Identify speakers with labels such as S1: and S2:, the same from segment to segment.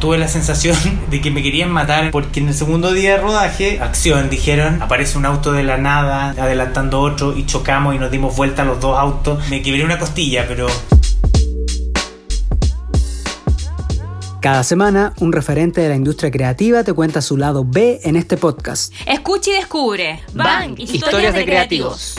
S1: tuve la sensación de que me querían matar porque en el segundo día de rodaje, acción, dijeron, aparece un auto de la nada adelantando otro y chocamos y nos dimos vuelta a los dos autos. Me quebré una costilla, pero
S2: Cada semana, un referente de la industria creativa te cuenta su lado B en este podcast.
S3: Escucha y descubre. Bang, historias, de, creativos.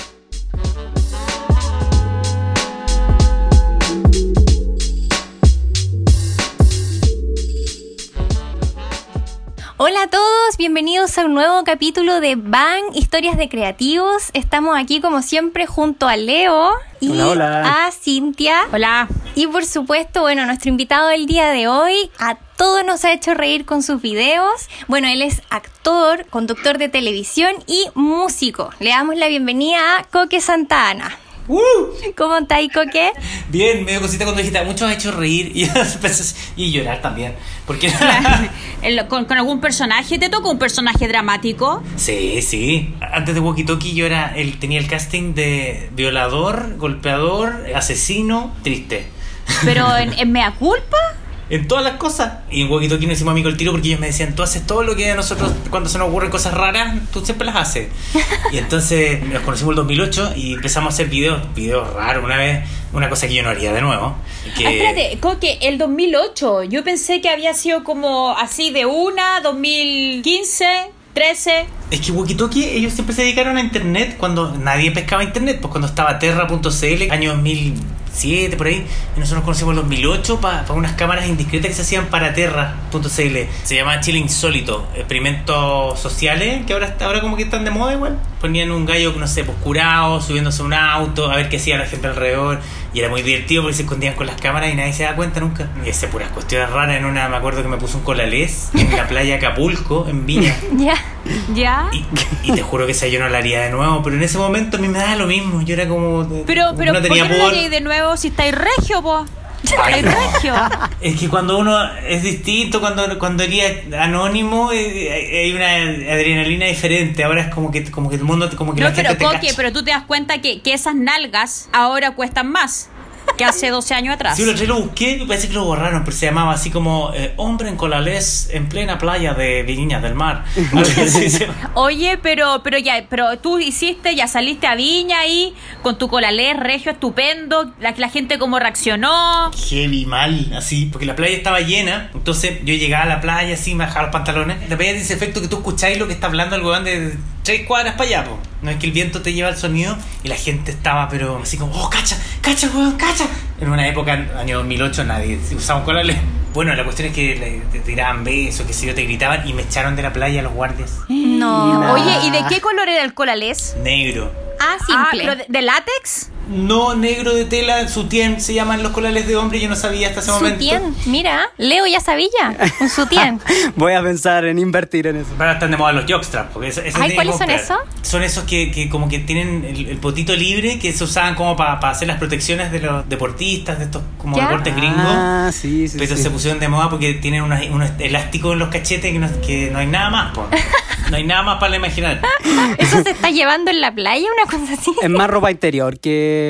S3: Hola a todos, bienvenidos a un nuevo capítulo de Bang, Historias de Creativos. Estamos aquí como siempre junto a Leo y
S2: Hola, hola.
S3: a Cintia.
S4: Hola.
S3: Y por supuesto, bueno, nuestro invitado del día de hoy a todos nos ha hecho reír con sus videos. Bueno, él es actor, conductor de televisión y músico. Le damos la bienvenida a Coque Santa Ana.
S1: ¡Uh!
S3: ¿Cómo está ahí, Coque?
S1: Bien, me dio cosita cuando dijiste, muchos ha hecho reír y, y llorar también. Porque
S4: con, con algún personaje? ¿Te tocó un personaje dramático?
S1: Sí, sí. Antes de Walkie Talkie yo era, él tenía el casting de violador, golpeador, asesino, triste.
S4: ¿Pero en, en Mea Culpa?
S1: En todas las cosas. Y en Walkie Talkie nos hicimos amigo el tiro porque ellos me decían, tú haces todo lo que a nosotros, cuando se nos ocurren cosas raras, tú siempre las haces. Y entonces nos conocimos en el 2008 y empezamos a hacer videos, videos raros. Una vez, una cosa que yo no haría de nuevo. Que,
S4: Ah, espérate, Coque, el 2008. Yo pensé que había sido como así de una, 2015, 13.
S1: Es que Walkie Talkie, ellos siempre se dedicaron a internet cuando nadie pescaba internet, pues cuando estaba Terra.cl, año 2007, por ahí, y nosotros nos conocimos en 2008 para unas cámaras indiscretas que se hacían para Terra.cl. Se llamaba Chile Insólito, experimentos sociales, que ahora, está- ahora como que están de moda igual. Ponían un gallo, no sé, pues curado, subiéndose a un auto, a ver qué hacía la gente alrededor, y era muy divertido porque se escondían con las cámaras y nadie se da cuenta nunca. Y ese puras cuestiones raras, en una, me acuerdo que me puso un colalés en la playa Acapulco, en Viña.
S3: Ya.
S4: ¿Ya?
S1: Y, y te juro que esa yo no la haría de nuevo, pero en ese momento a mí me daba lo mismo. Yo era como.
S4: Pero, pero,
S1: no
S4: ¿por
S1: tenía
S4: qué no
S1: pudor.
S4: haréis de nuevo si estáis regio, po?
S1: Ay, no.
S4: regio.
S1: Es que cuando uno es distinto, cuando, cuando eres anónimo, eh, hay una adrenalina diferente. Ahora es como que, como que el mundo, como que
S4: No,
S1: la gente
S4: pero
S1: te
S4: Coque,
S1: cacha.
S4: pero tú te das cuenta que, que esas nalgas ahora cuestan más que hace 12 años atrás.
S1: Sí, lo día lo busqué y parece que lo borraron, pero se llamaba así como eh, Hombre en colalés en plena playa de Viña del Mar.
S4: Oye, pero, pero ya, pero tú hiciste, ya saliste a Viña ahí con tu colalés regio estupendo, la, la gente como reaccionó.
S1: heavy mal, así, porque la playa estaba llena. Entonces yo llegaba a la playa así, me bajaba los pantalones. La playa tiene ese efecto que tú escucháis lo que está hablando el weón de tres cuadras para allá, po. No es que el viento te lleva el sonido y la gente estaba, pero así como, oh, cacha, cacha, weón, cacha. En una época, año 2008, nadie usaba colales. Bueno, la cuestión es que le, te tiraban besos, que sé yo, te gritaban y me echaron de la playa los guardias.
S3: No.
S4: Oye, ¿y de qué color era el colalés?
S1: Negro.
S3: Ah,
S4: Ah,
S3: simple.
S4: ¿pero de, de látex?
S1: No negro de tela, sutien, se llaman los colales de hombre, yo no sabía hasta ese momento.
S3: Sutien. Mira, Leo ya sabía. Un sutien.
S2: Voy a pensar en invertir en eso.
S1: Ahora están de moda los jockstraps. Porque
S3: Ay, ¿cuáles son esos?
S1: Son esos que, que como que tienen el, el potito libre que se usaban como para hacer las protecciones de los deportistas, de estos como
S3: ¿Ya?
S1: deportes gringos.
S2: Ah, sí, sí,
S1: pero
S2: sí.
S1: se pusieron de moda porque tienen unos, unos elásticos en los cachetes que no, que no hay nada más. No hay nada más para imaginar.
S3: ¿Eso se está llevando en la playa? Una cosa así.
S2: Es más ropa interior que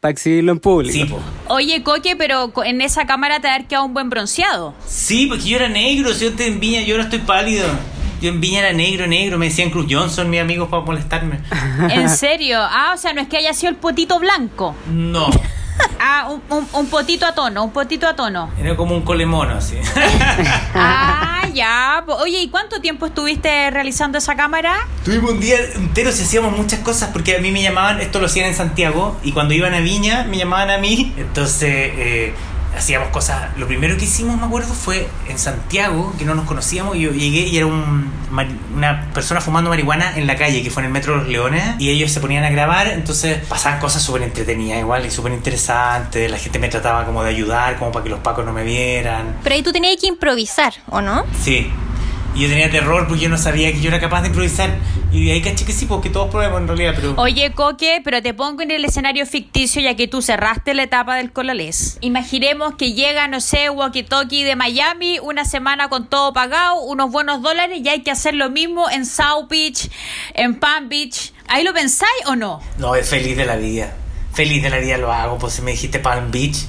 S2: para exhibirlo en público.
S1: Sí, po.
S4: Oye, Coque, pero en esa cámara te ha quedado un buen bronceado.
S1: sí, porque yo era negro. Si yo antes en Viña, yo ahora estoy pálido. Yo en Viña era negro, negro. Me decían Cruz Johnson, mis amigos, para molestarme.
S4: ¿En serio? Ah, o sea, no es que haya sido el potito blanco.
S1: No.
S4: Ah, un, un- un potito a tono, un potito a tono.
S1: Era como un colemono, así.
S4: Ah, ya. Oye, ¿y cuánto tiempo estuviste realizando esa cámara?
S1: Tuvimos un día entero si hacíamos muchas cosas porque a mí me llamaban, esto lo hacían en Santiago y cuando iban a Viña me llamaban a mí, entonces eh, hacíamos cosas. Lo primero que hicimos, me acuerdo, fue en Santiago, que no nos conocíamos, y yo llegué y era un, una persona fumando marihuana en la calle, que fue en el Metro de los Leones, y ellos se ponían a grabar, entonces pasaban cosas súper entretenidas igual y súper interesantes, la gente me trataba como de ayudar, como para que los pacos no me vieran.
S3: Pero ahí tú tenías que improvisar, ¿o no?
S1: Sí. Y yo tenía terror porque yo no sabía que yo era capaz de improvisar. Y de ahí caché que sí, porque todos probemos en realidad, pero.
S4: Oye, Coque, pero te pongo en el escenario ficticio ya que tú cerraste la etapa del colalés. Imaginemos que llega, no sé, Walkie Talkie de Miami, una semana con todo pagado, unos buenos dólares y hay que hacer lo mismo en South Beach, en Palm Beach. ¿Ahí lo pensáis o no?
S1: No, es feliz de la vida. Feliz de la vida lo hago, pues si me dijiste Palm Beach.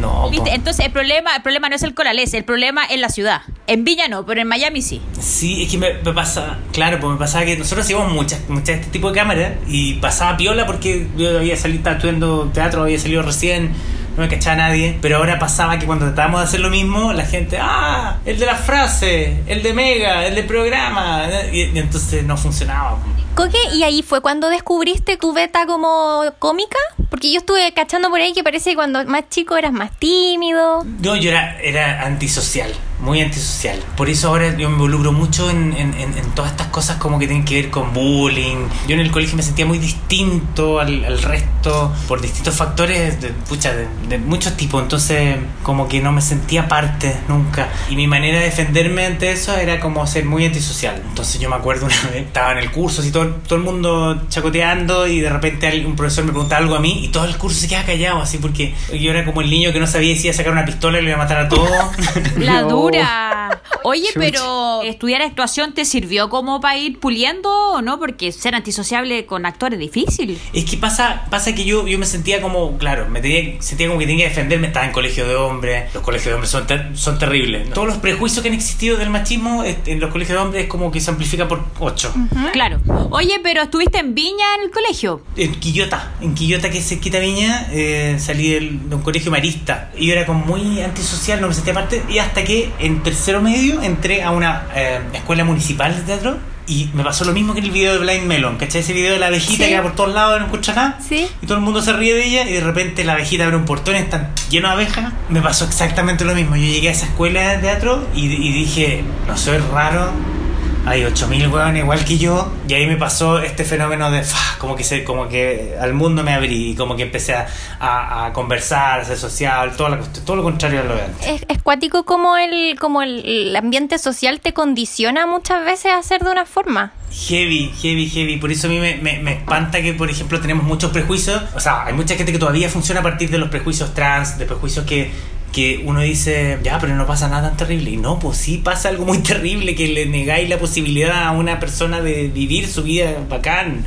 S1: No,
S4: ¿Viste? Entonces el problema, el problema no es el Colalés, el problema es la ciudad. En Villa no, pero en Miami sí.
S1: Sí, es que me, me pasa, claro, pues me pasaba que nosotros hacíamos muchas, muchas de este tipo de cámaras y pasaba piola porque yo había salido, estaba estudiando teatro, había salido recién, no me cachaba nadie, pero ahora pasaba que cuando tratábamos de hacer lo mismo, la gente, ah, el de la frase, el de mega, el de programa, y, y entonces no funcionaba.
S3: Coque, ¿y ahí fue cuando descubriste tu beta como cómica? Porque yo estuve cachando por ahí que parece que cuando más chico eras más tímido.
S1: No, yo era, era antisocial, muy antisocial. Por eso ahora yo me involucro mucho en, en- en- todas estas cosas como que tienen que ver con bullying. Yo en el colegio me sentía muy distinto al, al resto por distintos factores de, pucha, de, de muchos tipos. Entonces como que no me sentía parte nunca. Y mi manera de defenderme ante eso era como ser muy antisocial. Entonces yo me acuerdo una vez, estaba en el curso, así todo, todo el mundo chacoteando y de repente un profesor me preguntaba algo a mí y todo el curso se quedaba callado así porque yo era como el niño que no sabía si iba a sacar una pistola y lo iba a matar a todos.
S4: La
S2: No.
S4: Oye, pero ¿estudiar actuación te sirvió como para ir puliendo o no? Porque ser antisociable con actores es difícil.
S1: Es que pasa, pasa que yo, yo me sentía como, claro, me tenía, sentía como que tenía que defenderme, estaba en colegio de hombres, los colegios de hombres son, ter- son terribles. Todos los prejuicios que han existido del machismo eh, en los colegios de hombres es como que se amplifica por 8.
S4: Claro. Oye, pero estuviste en Viña en el colegio.
S1: En Quillota, en Quillota que es cerquita Viña, eh, salí del- de un colegio marista. Y yo era como muy antisocial, no me sentía parte. Y hasta que en tercero medio entré a una eh, escuela municipal de teatro. Y me pasó lo mismo que en el video de Blind Melon, ¿cachai? Ese video de la abejita
S3: Sí.
S1: que va por todos lados, no escucha nada.
S3: Sí.
S1: Y todo el mundo se ríe de ella y de repente la abejita abre un portón y están lleno de abejas. Me pasó exactamente lo mismo. Yo llegué a esa escuela de teatro y, y dije, no soy raro. Hay 8000 hueones igual que yo. Y ahí me pasó este fenómeno de como que se, como que al mundo me abrí y como que empecé a, a- a conversar, a ser social, todo, la cuestión- todo lo contrario a lo de antes.
S3: Es, es cuático como el, como el, el ambiente social te condiciona muchas veces a hacer de una forma.
S1: Heavy, heavy, heavy. Por eso a mí me, me- me espanta que, por ejemplo, tenemos muchos prejuicios. O sea, hay mucha gente que todavía funciona a partir de los prejuicios trans, de prejuicios que, que uno dice, ya, pero no pasa nada tan terrible. Y no, pues sí pasa algo muy terrible, que le negáis la posibilidad a una persona de vivir su vida bacán.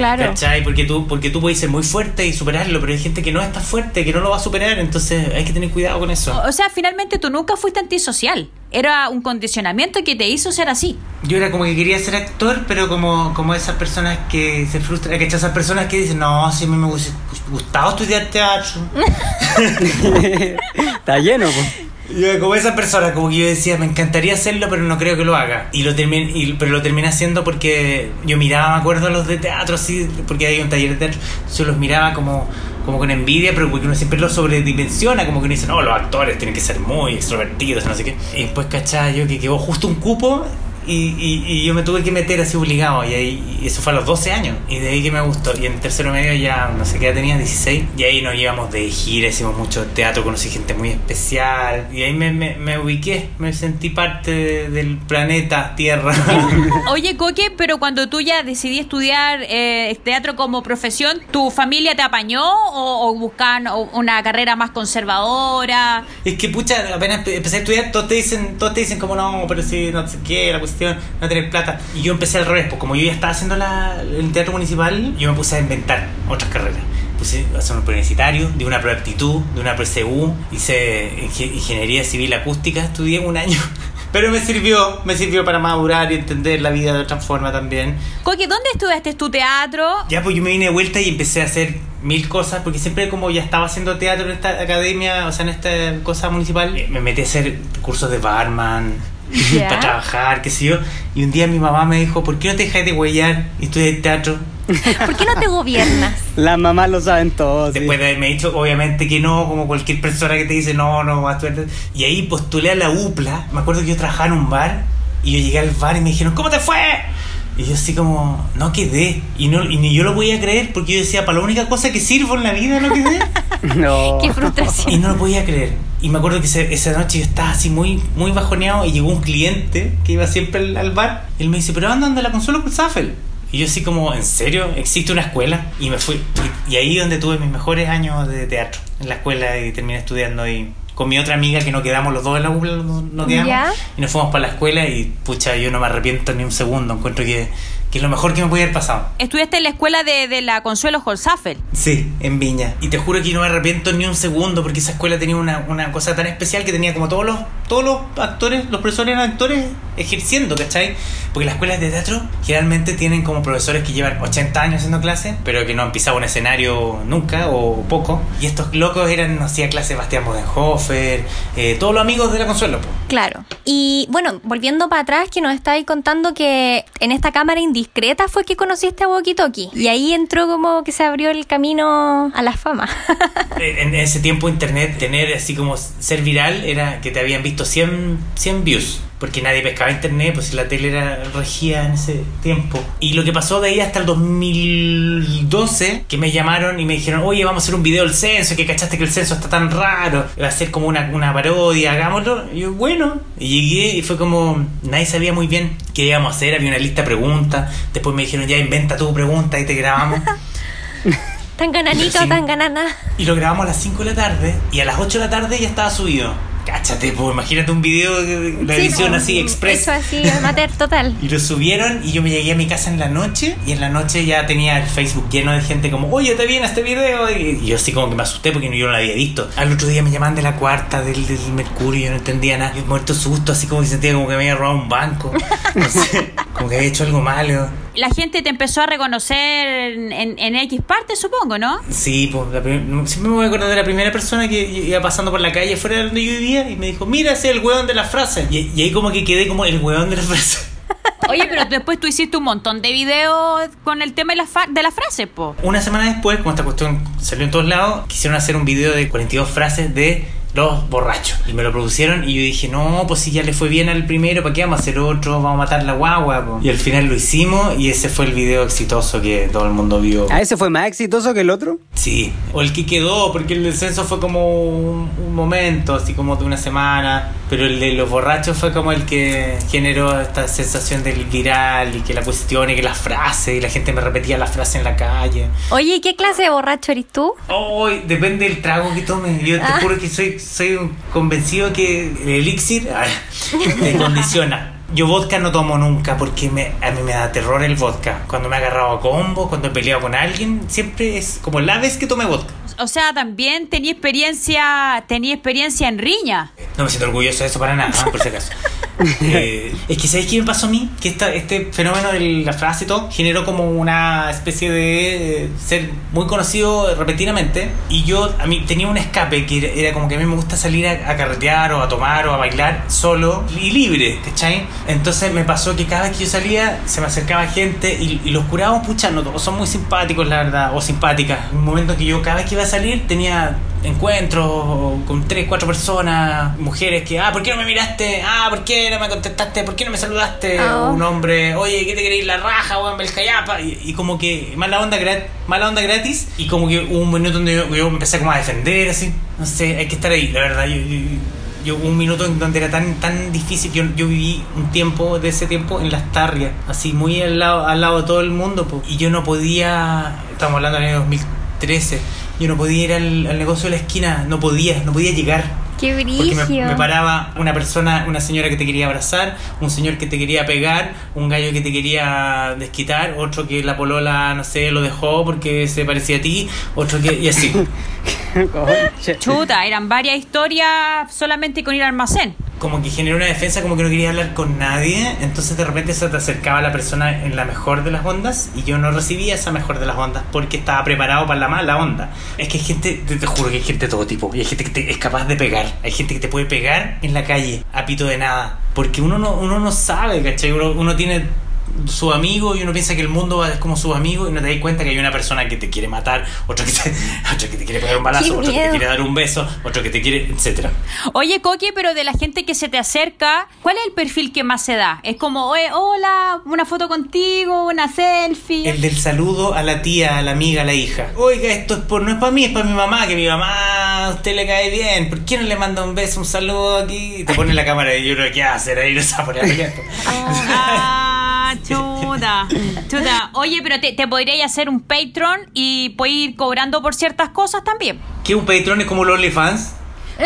S3: Claro.
S1: ¿Cachai? Porque tú, porque tú puedes ser muy fuerte y superarlo, pero hay gente que no es tan fuerte, que no lo va a superar, entonces hay que tener cuidado con eso.
S4: O sea, finalmente tú nunca fuiste antisocial. Era un condicionamiento que te hizo ser así.
S1: Yo era como que quería ser actor, pero como, como esas personas que se frustran, que esas personas que dicen, no, si a mí me hubiese gustado estudiar teatro.
S2: Está lleno, pues.
S1: Yo, como esa persona, como que yo decía, me encantaría hacerlo, pero no creo que lo haga. Y lo terminé, y- pero lo terminé haciendo porque yo miraba, me acuerdo, a los de teatro, así, porque hay un taller de teatro, yo los miraba como, como con envidia, pero porque uno siempre lo sobredimensiona, como que uno dice, no, los actores tienen que ser muy extrovertidos, no sé qué. Y después, cachaba yo que quedó justo un cupo. Y, y- y yo me tuve que meter así obligado y ahí y eso fue a los 12 años y de ahí que me gustó y en tercero medio ya no sé qué edad tenía 16 y ahí nos íbamos de gira hicimos mucho teatro conocí gente muy especial y ahí me, me, me ubiqué me sentí parte de- del planeta Tierra
S4: Oye, Coque, pero cuando tú ya decidí estudiar eh, teatro como profesión, ¿tu familia te apañó o, o buscaban una carrera más conservadora?
S1: es que pucha apenas empe- empecé a estudiar todos te dicen todos te dicen como no pero si no sé qué la cuestión no tener plata y yo empecé al revés pues como yo ya estaba haciendo la, el teatro municipal yo me puse a inventar otras carreras puse a hacer un preuniversitario, de una proactitud, de una PSU, hice inge- ingeniería civil acústica, estudié un año. Pero me sirvió, me sirvió para madurar y entender la vida de otra forma también.
S4: Coque, ¿dónde estudiaste tu teatro?
S1: Ya, pues yo me vine de vuelta y empecé a hacer mil cosas, porque siempre como ya estaba haciendo teatro en esta academia, o sea, en esta cosa municipal, eh, me metí a hacer cursos de barman, Para trabajar, qué sé yo. Y un día mi mamá me dijo, ¿por qué no te dejas de huellar y estudias teatro?
S3: ¿Por qué no te gobiernas?
S2: Las mamás lo saben todo. sí.
S1: Después de haberme dicho, obviamente que no, como cualquier persona que te dice, no, no, vas a estudiar. Y ahí postulé a la UPLA. Me acuerdo que yo trabajaba en un bar y yo llegué al bar y me dijeron, ¿cómo te fue? Y yo así como, no quedé. Y, no, y ni yo lo podía creer porque yo decía, para la única cosa que sirvo en la vida no quedé.
S2: No.
S3: Qué
S1: Y
S3: frustración.
S1: no lo podía creer. Y me acuerdo que ese- esa noche yo estaba así muy, muy bajoneado y llegó un cliente que iba siempre al, al bar. Y él me dice, pero anda, anda la consola por Zafel. Y yo así como, ¿en serio? ¿Existe una escuela? Y me fui. Y, y ahí donde tuve mis mejores años de teatro. En la escuela y terminé estudiando y con mi otra amiga que nos quedamos los dos en la UPLA, nos nos quedamos.
S3: Ya.
S1: Y nos fuimos para la escuela y pucha, yo no me arrepiento ni un segundo. Encuentro que, que es lo mejor que me puede haber pasado.
S4: Estudiaste en la escuela de, de la Consuelo Holzapfel.
S1: Sí, en Viña. Y te juro que no me arrepiento ni un segundo porque esa escuela tenía una, una cosa tan especial que tenía como todos los, todos los actores, los profesores eran actores ejerciendo, ¿cachai? Porque las escuelas de teatro generalmente tienen como profesores que llevan 80 años haciendo clase, pero que no han pisado un escenario nunca o poco. Y estos locos eran, hacía clase Bastián Bodenhofer, eh, todos los amigos de la Consuelo. po.
S3: Claro. Y bueno, volviendo para atrás, que nos estabais contando que en esta cámara indiscreta fue que conociste a Walkie Talkie. Y ahí entró como que se abrió el camino a la fama.
S1: En en ese tiempo internet tener así como ser viral era que te habían visto 100, 100 views. Porque nadie pescaba internet, pues si la tele era regía en ese tiempo. Y lo que pasó de ahí hasta el 2012, que me llamaron y me dijeron, oye, vamos a hacer un video del censo, que cachaste que el censo está tan raro, va a ser como una, una parodia, hagámoslo. Y yo, bueno, y llegué y fue como, nadie sabía muy bien qué íbamos a hacer, había una lista de preguntas. Después me dijeron, ya inventa tu pregunta y te grabamos.
S3: tan gananito, tan ganana.
S1: Y lo grabamos a las 5 de la tarde y a las 8 de la tarde ya estaba subido. Cáchate, pues imagínate un video de la
S3: Sí,
S1: edición así express.
S3: Eso así, amateur total.
S1: Y lo subieron y yo me llegué a mi casa en la noche y en la noche ya tenía el Facebook lleno de gente como, oye, te viene este video. Y yo así como que me asusté porque yo no lo había visto. Al otro día me llamaban de la cuarta del, del Mercurio, yo no entendía nada. Yo muerto susto, así como que sentía como que me había robado un banco. No sé, como que había hecho algo malo.
S4: La gente te empezó a reconocer en, en- en X parte, supongo, ¿no?
S1: Sí, pues la siempre me voy a acordar de la primera persona que iba pasando por la calle fuera de donde yo vivía y me dijo, mira, ese es el hueón de la frase. Y, y ahí como que quedé como el hueón de la frase.
S4: Oye, pero después tú hiciste un montón de videos con el tema de la, fa- de la frase, po.
S1: Una semana después, como esta cuestión salió en todos lados, quisieron hacer un video de 42 frases de los borrachos. Y me lo producieron y yo dije, no, pues si ya le fue bien al primero, ¿para qué vamos a hacer otro? Vamos a matar la guagua. po". Y al final lo hicimos y ese fue el video exitoso que todo el mundo vio.
S2: ¿A ese fue más exitoso que el otro?
S1: Sí, o el que quedó, porque el descenso fue como un, un momento, así como de una semana, pero el de los borrachos fue como el que generó esta sensación del viral y que la cuestión y que las frases, y la gente me repetía las frases en la calle.
S3: Oye, ¿y qué clase de borracho eres tú?
S1: Hoy depende del trago que tome. Yo te
S3: Ah.
S1: juro que soy, soy convencido que el elixir te condiciona. Yo vodka no tomo nunca porque me, a mí me da terror el vodka. Cuando me he agarrado a combo, cuando he peleado con alguien, siempre es como la vez que tomé vodka.
S4: O sea, también tenía experiencia, tenía experiencia en riña.
S1: No me siento orgulloso de eso para nada, por si acaso. Eh, es que ¿sabéis qué me pasó a mí? Que esta, este fenómeno de la frase y todo generó como una especie de eh, ser muy conocido repentinamente. Y yo a mí tenía un escape que era, era como que a mí me gusta salir a, a carretear o a tomar o a bailar solo y libre, ¿cachai? Entonces me pasó que cada vez que yo salía se me acercaba gente y, y los curados, pucha, no son muy simpáticos, la verdad, o simpáticas. Un momento que yo cada vez que iba a salir tenía encuentros con tres, cuatro personas, mujeres que, ah, ¿por qué no me miraste? Ah, ¿por qué no me contestaste? ¿Por qué no me saludaste?
S3: Ah.
S1: Un hombre, oye, ¿qué te queréis? La raja, o en Belcayapa. Y, y como que mala onda, mala onda gratis. Y como que hubo un minuto donde yo, yo empecé como a defender, así. No sé, hay que estar ahí, la verdad. Yo, yo- yo hubo un minuto en donde era tan tan difícil. Yo, yo viví un tiempo de ese tiempo en las tarrias, así muy al lado, al lado de todo el mundo. po. Y yo no podía, estamos hablando del año 2013, yo no podía ir al, al negocio de la esquina, no podía, no podía llegar.
S3: Qué
S1: Porque me,
S3: brillo.
S1: me paraba una persona, una señora que te quería abrazar, un señor que te quería pegar, un gallo que te quería desquitar, otro que la polola, no sé, lo dejó porque se parecía a ti, otro que... y así.
S4: Chuta, eran varias historias solamente con ir al almacén.
S1: Como que generó una defensa, como que no quería hablar con nadie, entonces de repente se te acercaba la persona en la mejor de las ondas y yo no recibía esa mejor de las ondas porque estaba preparado para la mala onda. Es que hay gente, te, te juro que hay gente de todo tipo, y hay gente que te- es capaz de pegar, hay gente que te puede pegar en la calle, a pito de nada, porque uno no, uno no sabe, ¿cachai? Uno, uno tiene su amigo y uno piensa que el mundo es como su amigo y no te das cuenta que hay una persona que te quiere matar, otro que te, otro que te quiere pegar un balazo, otro que te quiere dar un beso, otro que te quiere, etcétera.
S4: Oye, Coqui, pero de la gente que se te acerca, ¿cuál es el perfil que más se da? Es como, oye, hola, una foto contigo, una selfie.
S1: El del saludo a la tía, a la amiga, a la hija. Oiga, esto es por, no es para mí, es para mi mamá, que mi mamá a usted le cae bien. ¿Por qué no le manda un beso, un saludo aquí? Y te pone la cámara y yo creo que hacer ahí no sabe poner abierto.
S4: Ah, chuta, chuta. Oye, pero te, te podrías hacer un Patreon y puedes ir cobrando por ciertas cosas también.
S1: ¿Qué un Patreon es como los OnlyFans?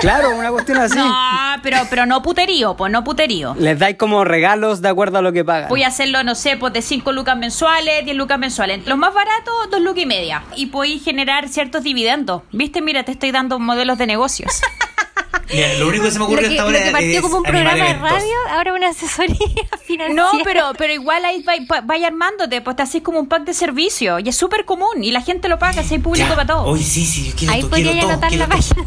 S2: Claro, una cuestión así.
S4: No, pero, pero no puterío, pues no puterío.
S2: Les dais como regalos de acuerdo a lo que pagan.
S4: Voy a hacerlo, no sé, pues de 5 lucas mensuales, 10 lucas mensuales. Los más baratos, 2 lucas y media. Y podéis generar ciertos dividendos. ¿Viste? Mira, te estoy dando modelos de negocios.
S1: Mira, lo único que se me
S3: Lo
S1: ocurre
S3: que,
S1: hasta
S3: lo
S1: ahora
S3: que partió
S1: es
S3: como un programa de radio, ahora una asesoría financiera.
S4: No, pero, pero igual ahí va- vaya armándote, pues te haces como un pack de servicio. Y es súper común. Y la gente lo paga, si hay público
S1: Ya.
S4: para todo.
S1: Oye, sí, sí, yo quiero
S3: Ahí
S1: todo,
S3: podría
S1: quiero todo,
S3: anotar
S1: quiero
S3: la página.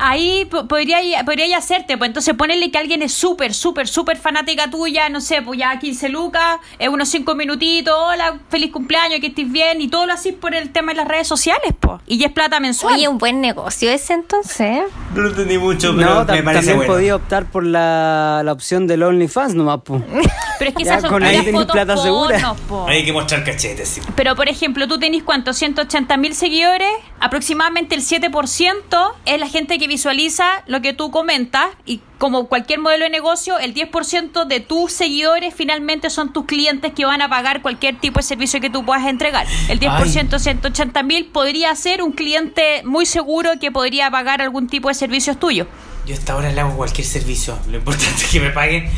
S4: Ahí po- podría, podría hacerte, pues entonces ponerle que alguien es súper, súper, súper fanática tuya, no sé, pues ya 15 lucas, es unos 5 minutitos, hola, feliz cumpleaños, que estés bien, y todo lo así por el tema de las redes sociales, pues. Y ya es plata mensual.
S3: Oye, un buen negocio ese entonces. ¿eh?
S1: No lo entendí mucho, pero
S2: no,
S1: me parece
S2: también
S1: bueno.
S2: podía optar por la, la opción del OnlyFans nomás, po.
S4: Pero es que
S2: Ya
S4: esas son
S2: con ahí tenés
S4: fotos
S2: plata segura.
S4: po.
S1: Hay que mostrar cachetes, sí.
S4: Pero por ejemplo, tú tenés cuánto, 180 mil seguidores, aproximadamente el 7% es la gente que visualiza lo que tú comentas y como cualquier modelo de negocio, el 10% de tus seguidores finalmente son tus clientes que van a pagar cualquier tipo de servicio que tú puedas entregar. El 10%, 180 mil, podría ser un cliente muy seguro que podría pagar algún tipo de servicios tuyos.
S1: Yo hasta ahora le hago cualquier servicio. Lo importante es que me paguen.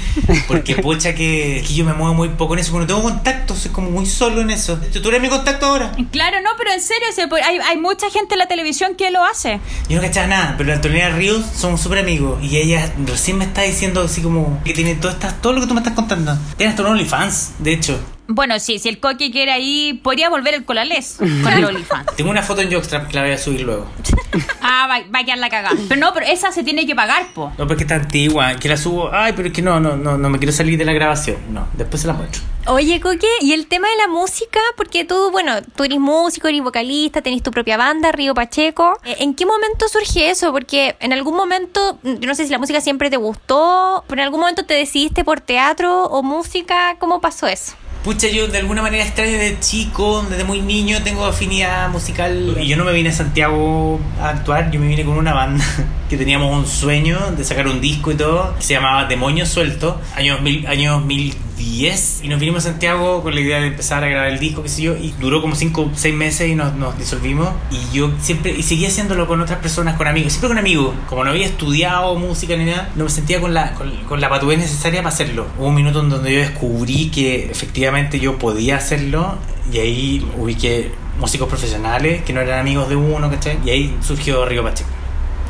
S1: Porque pucha que, que yo me muevo muy poco en eso. Porque no tengo contacto. Soy como muy solo en eso. Tú eres mi contacto ahora.
S4: Claro, no, pero en serio, hay, hay mucha gente en la televisión que lo hace.
S1: Yo no cachaba nada, pero la Antonella Ríos somos súper amigos. Y ella recién me está diciendo así como que tiene todo, esta, todo lo que tú me estás contando. Tiene hasta un OnlyFans, de hecho.
S4: Bueno, sí, si el coque quiere ahí, podría volver el colalés con el OnlyFans.
S1: Tengo una foto en Jockstrap que la voy a subir luego.
S4: Ah, va, va a quedar la cagada. Pero no, pero esa se tiene que pagar, po.
S1: No, porque está antigua, que la subo. Ay, pero es que no, no, no, no me quiero salir de la grabación. No, después se la muestro.
S3: Oye, Coque, y el tema de la música, porque tú, bueno, tú eres músico, eres vocalista, tenés tu propia banda, Río Pacheco. Eh, ¿En qué momento surge eso? Porque en algún momento, yo no sé si la música siempre te gustó, pero en algún momento te decidiste por teatro o música. ¿Cómo pasó eso?
S1: Pucha, yo de alguna manera extraña desde chico, desde muy niño, tengo afinidad musical. Y yo no me vine a Santiago a actuar, yo me vine con una banda que teníamos un sueño de sacar un disco y todo, que se llamaba Demonio Suelto, años, mil, años 2010. Y nos vinimos a Santiago con la idea de empezar a grabar el disco, qué sé yo, y duró como 5 o 6 meses y nos, nos disolvimos. Y yo siempre, y seguía haciéndolo con otras personas, con amigos, siempre con amigos. Como no había estudiado música ni nada, no me sentía con la, con, con la patudez necesaria para hacerlo. Hubo un minuto en donde yo descubrí que efectivamente yo podía hacerlo y ahí ubiqué músicos profesionales que no eran amigos de uno, ¿cachai? Y ahí surgió Río Pacheco,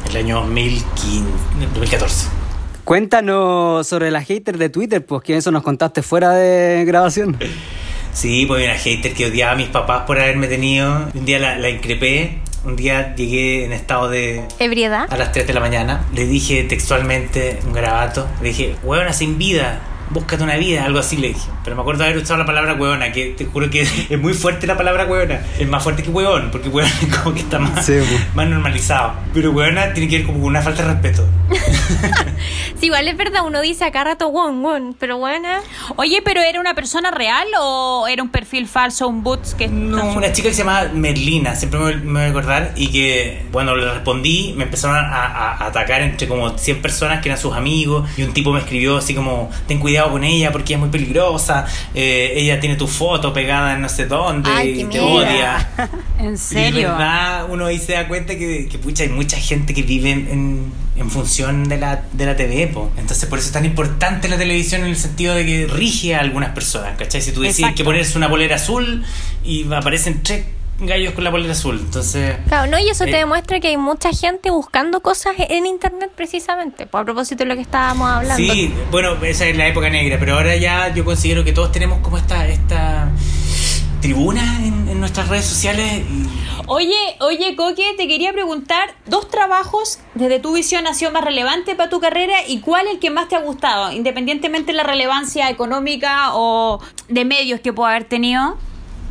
S1: el año 2015, 2014.
S2: Cuéntanos sobre la hater de Twitter, pues que eso nos contaste fuera de grabación.
S1: Sí, pues había una hater que odiaba a mis papás por haberme tenido. Un día la, la increpé, un día llegué en estado de...
S3: ¿Ebriedad?
S1: A las 3 de la mañana le dije textualmente un garabato, le dije, huevona sin vida, búscate una vida, algo así le dije. Pero me acuerdo de haber usado la palabra huevona, que te juro que es muy fuerte la palabra huevona. Es más fuerte que huevón, porque huevón es como que está más,
S2: Sí, pues.
S1: más normalizado. Pero huevona tiene que ver como con una falta de respeto.
S3: Sí, igual es verdad, uno dice acá rato won, won, pero bueno.
S4: Oye, pero ¿era una persona real o era un perfil falso, un boots que...
S1: No, una chica que se llama Merlina, siempre me, me voy a acordar, y que cuando le respondí me empezaron a, a- a atacar entre como 100 personas que eran sus amigos, y un tipo me escribió así como, ten cuidado con ella porque ella es muy peligrosa, eh, ella tiene tu foto pegada en no sé dónde,
S3: Ay,
S1: y te odia.
S4: ¿En
S1: Y
S4: serio?
S1: verdad uno ahí se da cuenta que, que pucha, hay mucha gente que vive en, en- función de la, de la TV, po. entonces por eso es tan importante la televisión en el sentido de que rige a algunas personas, ¿cachai? Si tú
S4: Exacto.
S1: que ponerse una polera azul y aparecen tres gallos con la polera azul, entonces...
S3: Claro, no, y eso te
S1: Eh.
S3: demuestra que hay mucha gente buscando cosas en internet precisamente, pues, a propósito de lo que estábamos hablando.
S1: Sí, bueno, esa es la época negra, pero ahora ya yo considero que todos tenemos como esta, esta tribuna en, en nuestras redes sociales y
S4: Oye, oye, Coque, te quería preguntar dos trabajos desde tu visión ha sido más relevante para tu carrera y cuál es el que más te ha gustado, independientemente de la relevancia económica o de medios que pueda haber tenido.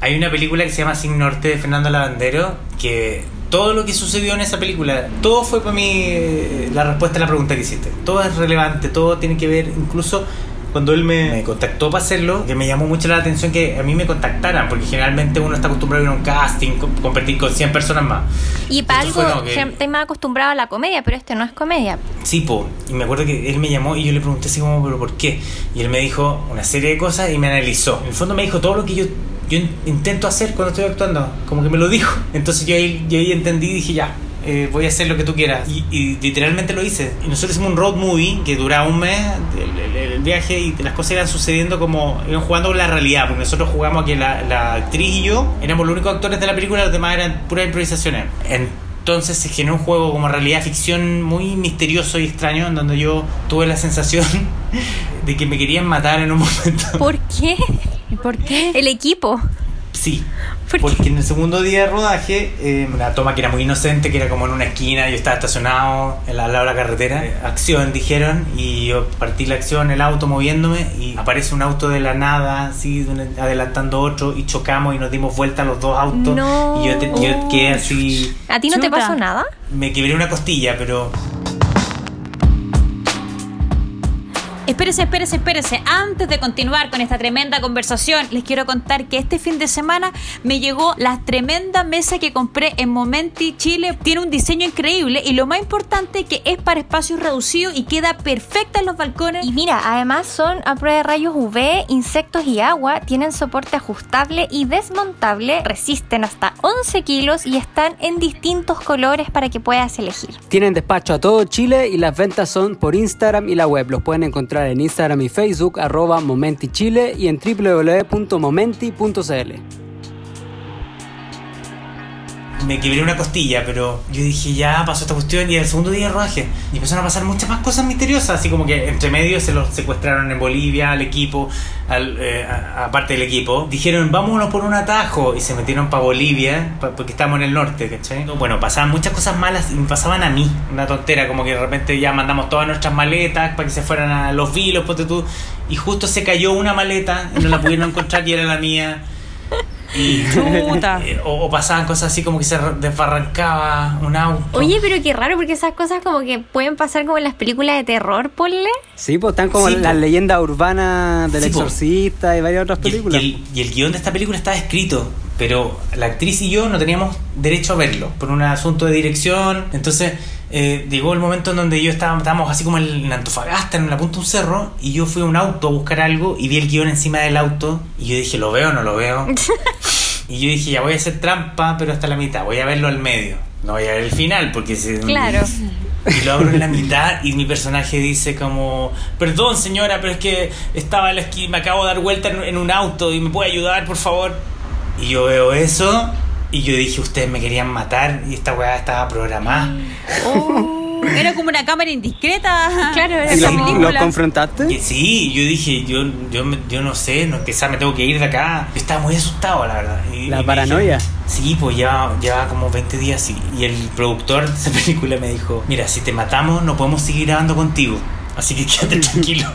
S1: Hay una película que se llama Sin Norte de Fernando Lavandero que todo lo que sucedió en esa película, todo fue para mí eh, la respuesta a la pregunta que hiciste. Todo es relevante, todo tiene que ver, incluso cuando él me, me contactó para hacerlo, que me llamó mucho la atención que a mí me contactaran, porque generalmente uno está acostumbrado a ir a un casting, co- competir con 100 personas más.
S3: Y para
S1: Esto
S3: algo,
S1: fue como que-
S3: más acostumbrado a la comedia, pero este no es comedia.
S1: Sí, po. Y me acuerdo que él me llamó y yo le pregunté así como, ¿pero por qué? Y él me dijo una serie de cosas y me analizó. En el fondo me dijo todo lo que yo, yo in- intento hacer cuando estoy actuando. Como que me lo dijo. Entonces yo ahí, yo ahí entendí y dije, ya, eh, voy a hacer lo que tú quieras. Y, y literalmente lo hice. Y nosotros hicimos un road movie que duraba un mes, el, el- el viaje, y las cosas iban sucediendo como, iban jugando con la realidad, porque nosotros jugamos que la, la actriz y yo éramos los únicos actores de la película, los demás eran puras improvisaciones. Entonces se generó un juego como realidad ficción muy misterioso y extraño, en donde yo tuve la sensación de que me querían matar en un momento.
S3: ¿Por qué?
S4: ¿Por qué?
S3: El equipo.
S1: Sí.
S3: ¿Por
S1: Porque en el segundo día de rodaje, eh, una toma que era muy inocente, que era como en una esquina, yo estaba estacionado en la- al lado de la carretera. Eh, Acción, dijeron, y yo partí la acción, el auto moviéndome, y aparece un auto de la nada, así, adelantando otro, y chocamos y nos dimos vuelta los dos autos.
S3: No.
S1: Y yo, te- yo quedé así,
S3: ¿A ti no te pasó nada?
S1: me quebré una costilla, pero
S4: Espérese, espérese, espérese. Antes de continuar con esta tremenda conversación, les quiero contar que este fin de semana me llegó la tremenda mesa que compré en Momenti Chile. Tiene un diseño increíble y lo más importante que es para espacios reducidos y queda perfecta en los balcones.
S3: Y mira, además son a prueba de rayos UV, insectos y agua, tienen soporte ajustable y desmontable, resisten hasta 11 kilos y están en distintos colores para que puedas elegir.
S2: Tienen despacho a todo Chile y las ventas son por Instagram y la web. Los pueden encontrar en Instagram y Facebook, arroba Momenti Chile y en www.momenti.cl.
S1: me quebré una costilla, pero yo dije, ya pasó esta cuestión y el segundo día de rodaje. Y empezaron a pasar muchas más cosas misteriosas, así como que entre medio se los secuestraron en Bolivia al equipo, al, eh, aparte del equipo. Dijeron, vámonos por un atajo y se metieron para Bolivia, porque estábamos en el norte, ¿cachai? Bueno, pasaban muchas cosas malas y me pasaban a mí, una tontera, como que de repente ya mandamos todas nuestras maletas para que se fueran a los vilos, ponte tú, y justo se cayó una maleta y no la pudieron encontrar y era la mía. Y
S4: Chuta.
S1: eh, o, o pasaban cosas así como que se desbarrancaba un auto.
S3: Oye, pero qué raro, porque esas cosas como que pueden pasar como en las películas de terror, ponle.
S2: Sí, pues están como
S1: Sí,
S2: las
S1: po.
S2: leyendas urbanas del
S1: Sí, po.
S2: exorcista y varias otras
S1: Y el,
S2: películas.
S1: y el- y el guion de esta película estaba escrito, pero la actriz y yo no teníamos derecho a verlo por un asunto de dirección. Entonces eh, llegó el momento en donde yo estaba, estábamos así como en Antofagasta, en la punta de un cerro, y yo fui a un auto a buscar algo y vi el guion encima del auto y yo dije, ¿lo veo o no lo veo? y yo dije, ya voy a hacer trampa, pero hasta la mitad, voy a verlo al medio. No voy a ver el final porque se...
S3: Claro.
S1: Y lo abro en la mitad y mi personaje dice como, perdón señora, pero es que estaba en la esquina, me acabo de dar vuelta en, en un auto y me puede ayudar, por favor. Y yo veo eso y yo dije, ustedes me querían matar y esta weá estaba programada.
S4: Oh, era como una cámara indiscreta.
S3: Claro, era
S2: ¿Y
S4: esa
S2: los,
S3: como-
S4: película.
S2: los confrontaste?
S1: Y sí, yo dije, yo, yo, me- yo no sé, no, quizás me tengo que ir de acá. Yo estaba muy asustado, la verdad. Y-
S2: La
S1: y
S2: paranoia.
S1: dije- sí, pues ya llevaba como 20 días y, y el productor de esa película me dijo, mira, si te matamos no podemos seguir grabando contigo. Así que quédate tranquilo.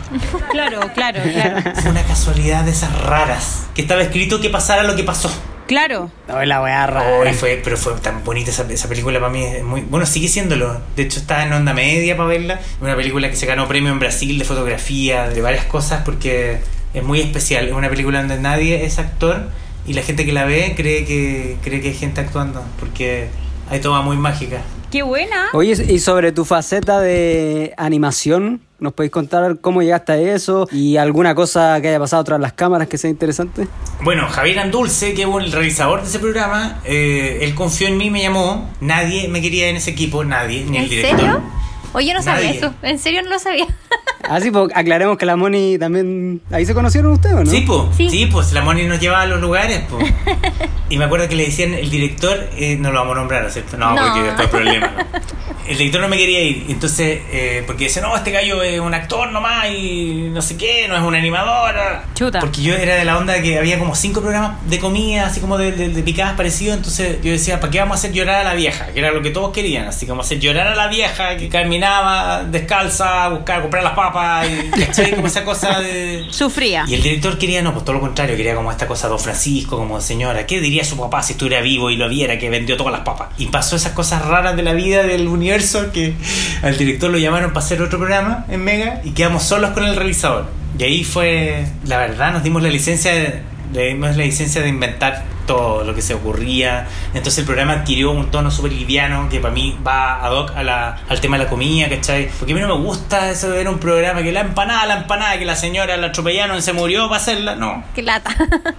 S4: Claro, claro, claro.
S1: Fue una casualidad de esas raras. Que estaba escrito que pasara lo que pasó.
S4: Claro.
S2: No, la weá
S1: Oh,
S2: rara.
S1: y fue, pero fue tan bonita esa, esa película para mí. Es muy, bueno, sigue siéndolo. De hecho, está en onda media para verla. Una película que se ganó premio en Brasil de fotografía, de varias cosas, porque es muy especial. Es una película donde nadie es actor y la gente que la ve cree que, cree que hay gente actuando, porque hay toma muy mágica.
S4: Qué buena.
S2: Oye, y sobre tu faceta de animación, ¿nos podéis contar cómo llegaste a eso? ¿Y alguna cosa que haya pasado tras las cámaras que sea interesante?
S1: Bueno, Javier Andulce, que es el realizador de ese programa, eh, él confió en mí, me llamó. Nadie me quería en ese equipo, nadie, ni el
S3: ¿En
S1: director.
S3: serio? Oye, no sabía
S1: Nadie.
S3: eso. En serio no lo sabía.
S2: Ah, sí, pues aclaremos que la Moni también... ¿Ahí se conocieron ustedes o no?
S1: Sí, pues,
S3: Sí.
S1: sí. pues la Moni nos llevaba a los lugares, pues. y me acuerdo que le decían, el director, eh, no lo vamos a nombrar, ¿cierto? No,
S3: No.
S1: porque después problema. ¿no? El director no me quería ir, entonces, eh, porque dice, no, este gallo es un actor nomás y no sé qué, no es un animador.
S4: Chuta.
S1: Porque yo era de la onda que había como cinco programas de comida, así como de, de- de picadas parecidos, entonces yo decía, ¿para qué vamos a hacer llorar a la vieja? Que era lo que todos querían, así como hacer llorar a la vieja que caminaba descalza, a buscar, comprar las papas, y. Como esa cosa de...
S4: Sufría.
S1: Y el director quería, no, pues todo lo contrario, quería como esta cosa Don Francisco, como señora, ¿qué diría su papá si estuviera vivo y lo viera que vendió todas las papas? Y pasó esas cosas raras de la vida del universo que al director lo llamaron para hacer otro programa en Mega y quedamos solos con el realizador. Y ahí fue, la verdad, nos dimos la licencia de, le dimos la licencia de inventar todo lo que se ocurría. Entonces el programa adquirió un tono súper liviano que para mí va ad hoc a la- al tema de la comida, ¿cachai? Porque a mí no me gusta eso de ver un programa que la empanada, la empanada, que la señora la atropellaron, se murió para hacerla. No,
S3: Qué lata.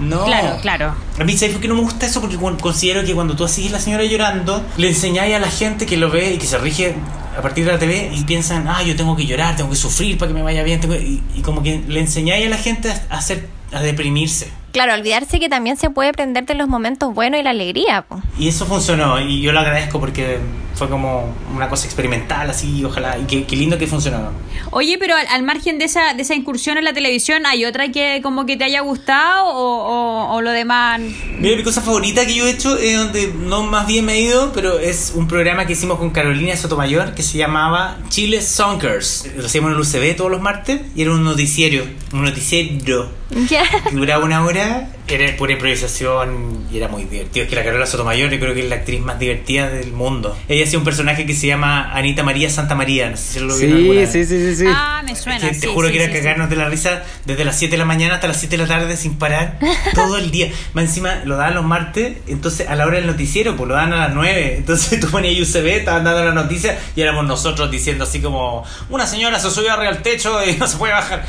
S1: No.
S4: Claro, claro.
S1: A mí, ¿sabes por qué no me gusta eso? Porque considero que cuando tú así a la señora llorando, le enseñáis a la gente que lo ve y que se rige a partir de la TV y piensan, ah, yo tengo que llorar, tengo que sufrir para que me vaya bien. tengo que-". Y, y como que le enseñáis a la gente a, a hacer, a deprimirse.
S3: Claro, olvidarse que también se puede aprender de los momentos buenos y la alegría. po.
S1: Y eso funcionó y yo lo agradezco porque fue como una cosa experimental así, ojalá, y qué, qué lindo que funcionó.
S4: Oye, pero al, al margen de esa, de esa incursión en la televisión, ¿hay otra que como que te haya gustado o, o- o lo demás?
S1: Mira, mi cosa favorita que yo he hecho es donde no más bien me he ido, pero es un programa que hicimos con Carolina Sotomayor que se llamaba Chile Sonkers. Lo hacíamos en el UCB todos los martes y era un noticiero, un noticiero
S3: Ya.
S1: que duraba una hora, era pura improvisación y era muy divertido. Es que la Carola Sotomayor yo creo que es la actriz más divertida del mundo. Ella hacía un personaje que se llama Anita María Santa María, no sé si lo vieron alguna
S2: Sí,
S1: vez.
S2: sí, sí, sí, sí.
S4: Ah, me suena.
S1: Que te
S4: sí,
S1: juro
S4: sí,
S1: que era
S4: sí, sí.
S1: cagarnos de la risa desde las 7 de la mañana hasta las 7 de la tarde sin parar, todo el día. Más encima lo daban los martes, entonces a la hora del noticiero, pues lo daban a las 9. Entonces tú ponías UCB, estaban dando la noticia y éramos nosotros diciendo así como: Una señora se subió arriba al techo y no se puede bajar.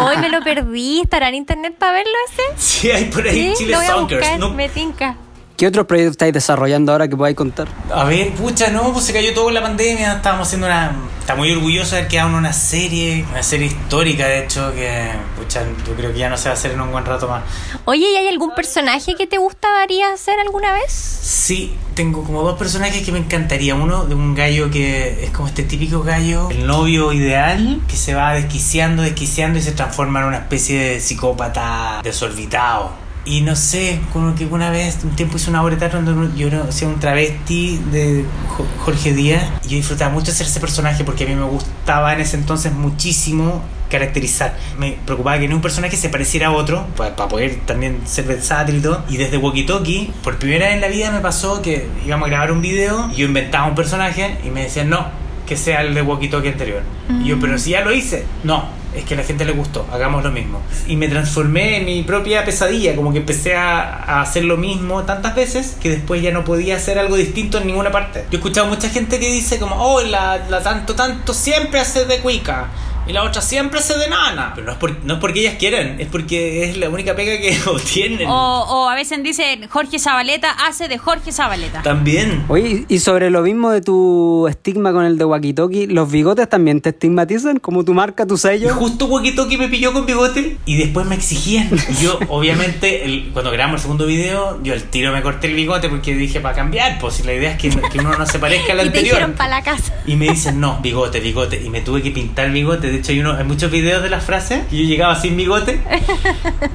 S3: Hoy me lo perdí. ¿Estará en internet para verlo ese?
S1: sí, hay por ahí
S3: Sí,
S1: Chile
S3: lo voy a
S1: Sonkers.
S3: buscar.
S1: No-
S3: Me tinca.
S2: ¿Qué otros proyectos estáis desarrollando ahora que podáis contar?
S1: A ver, pucha, no, pues se cayó todo en la pandemia. Estábamos haciendo una. Está muy orgulloso de haber quedado en una serie, una serie histórica, de hecho, que, pucha, yo creo que ya no se va a hacer en un buen rato más.
S3: Oye, ¿y hay algún personaje que te gustaría hacer alguna vez?
S1: Sí, tengo como dos personajes que me encantaría. Uno de un gallo que es como este típico gallo, el novio ideal, que se va desquiciando, desquiciando y se transforma en una especie de psicópata desorbitado. Y no sé, como que una vez, un tiempo hice una obra de teatro donde yo o sea, un travesti de Jo- Jorge Díaz. Y yo disfrutaba mucho hacer ese personaje porque a mí me gustaba en ese entonces muchísimo caracterizar. Me preocupaba que ni un personaje se pareciera a otro, para, poder también ser versátil y todo. Y desde Walkie Talkie, por primera vez en la vida me pasó que íbamos a grabar un video y yo inventaba un personaje y me decían, no, que sea el de Walkie Talkie anterior. Y yo, pero si ya lo hice, no. Es que a la gente le gustó, hagamos lo mismo. Y me transformé en mi propia pesadilla, como que empecé a, hacer lo mismo tantas veces que después ya no podía hacer algo distinto en ninguna parte. Yo he escuchado mucha gente que dice como, oh, la, la tanto tanto siempre hace de cuica. Y la otra siempre hace de nana. Pero no es, por- no es porque ellas quieren, es porque es la única pega que obtienen.
S4: O, o a veces dicen Jorge Zabaleta hace de Jorge Zabaleta.
S1: También.
S2: Oye, y sobre lo mismo de tu estigma con el de Wakitoki, ¿los bigotes también te estigmatizan? ¿Como tu marca, tu
S1: Y
S2: sello?
S1: justo Walkie Talkie me pilló con bigote y después me exigían. Y yo, obviamente, el- cuando grabamos el segundo video, yo al tiro me corté el bigote porque dije para cambiar, pues si la idea es que, que uno no se parezca al
S3: Y te
S1: anterior.
S3: dijeron para la casa.
S1: Y me dicen, no, bigote, bigote. Y me tuve que pintar el bigote. De hecho, hay, uno, hay muchos videos de las frases y yo llegaba sin bigote.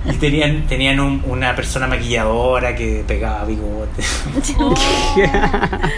S1: Y tenían, tenían un- una persona maquilladora que pegaba bigote.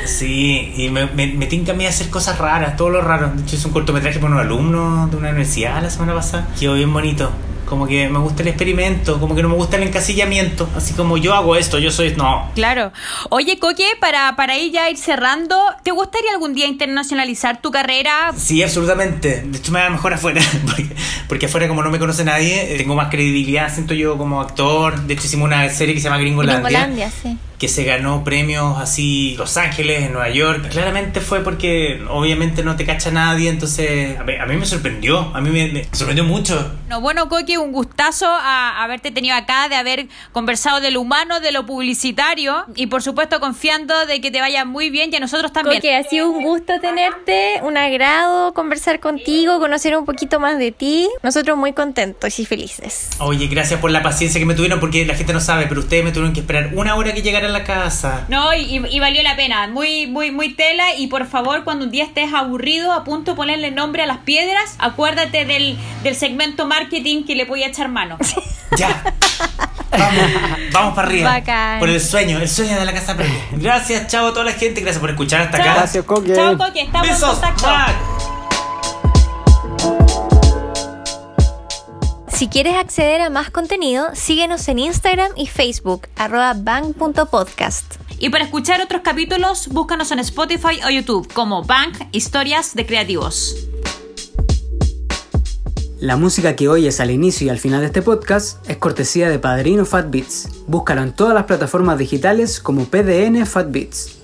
S1: Sí, y me, me, me tinca a mí hacer cosas raras, todo lo raro. De hecho, hice un cortometraje para un alumno de una universidad la semana pasada. Quedó bien bonito. Como que me gusta el experimento, como que no me gusta el encasillamiento. Así como yo hago esto, yo soy. No.
S4: Claro. Oye, Coque, para, para ir ya ir cerrando, ¿te gustaría algún día internacionalizar tu carrera?
S1: Sí, absolutamente. De hecho, me va mejor afuera. Porque, porque afuera, como no me conoce nadie, eh, tengo más credibilidad, siento yo como actor. De hecho, hicimos una serie que se llama Gringolandia.
S3: Gringolandia, sí.
S1: Que se ganó premios así Los Ángeles, en Nueva York. Claramente fue porque obviamente no te cacha nadie, entonces a mí, a mí me sorprendió, a mí me, me sorprendió mucho.
S4: No, bueno, Coque, un gustazo a haberte tenido acá, de haber conversado de lo humano, de lo publicitario y por supuesto confiando de que te vaya muy bien y a nosotros también.
S3: Coque, ha sido un gusto tenerte, un agrado conversar contigo, conocer un poquito más de ti. Nosotros muy contentos y felices.
S1: Oye, gracias por la paciencia que me tuvieron porque la gente no sabe, pero ustedes me tuvieron que esperar una hora que llegara a la casa.
S4: No, y, valió la pena, muy, muy, muy tela y por favor cuando un día estés aburrido a punto de ponerle nombre a las piedras, acuérdate del, del segmento marketing que le voy a echar mano.
S1: Ya. Vamos, vamos para arriba.
S3: Bacán.
S1: Por el sueño, el sueño de la casa previa. Gracias, chao a toda la gente, gracias por escuchar hasta
S4: Chao.
S1: acá.
S2: Gracias, Coque.
S4: Chao, Coque, estamos en
S1: Besos.
S4: contacto.
S1: Bye.
S3: Si quieres acceder a más contenido, síguenos en Instagram y Facebook, arroba bang.podcast.
S4: Y para escuchar otros capítulos, búscanos en Spotify o YouTube como Bank Historias de Creativos.
S2: La música que oyes al inicio y al final de este podcast es cortesía de Padrino Fat Beats. Búscalo en todas las plataformas digitales como PDN Fat Beats.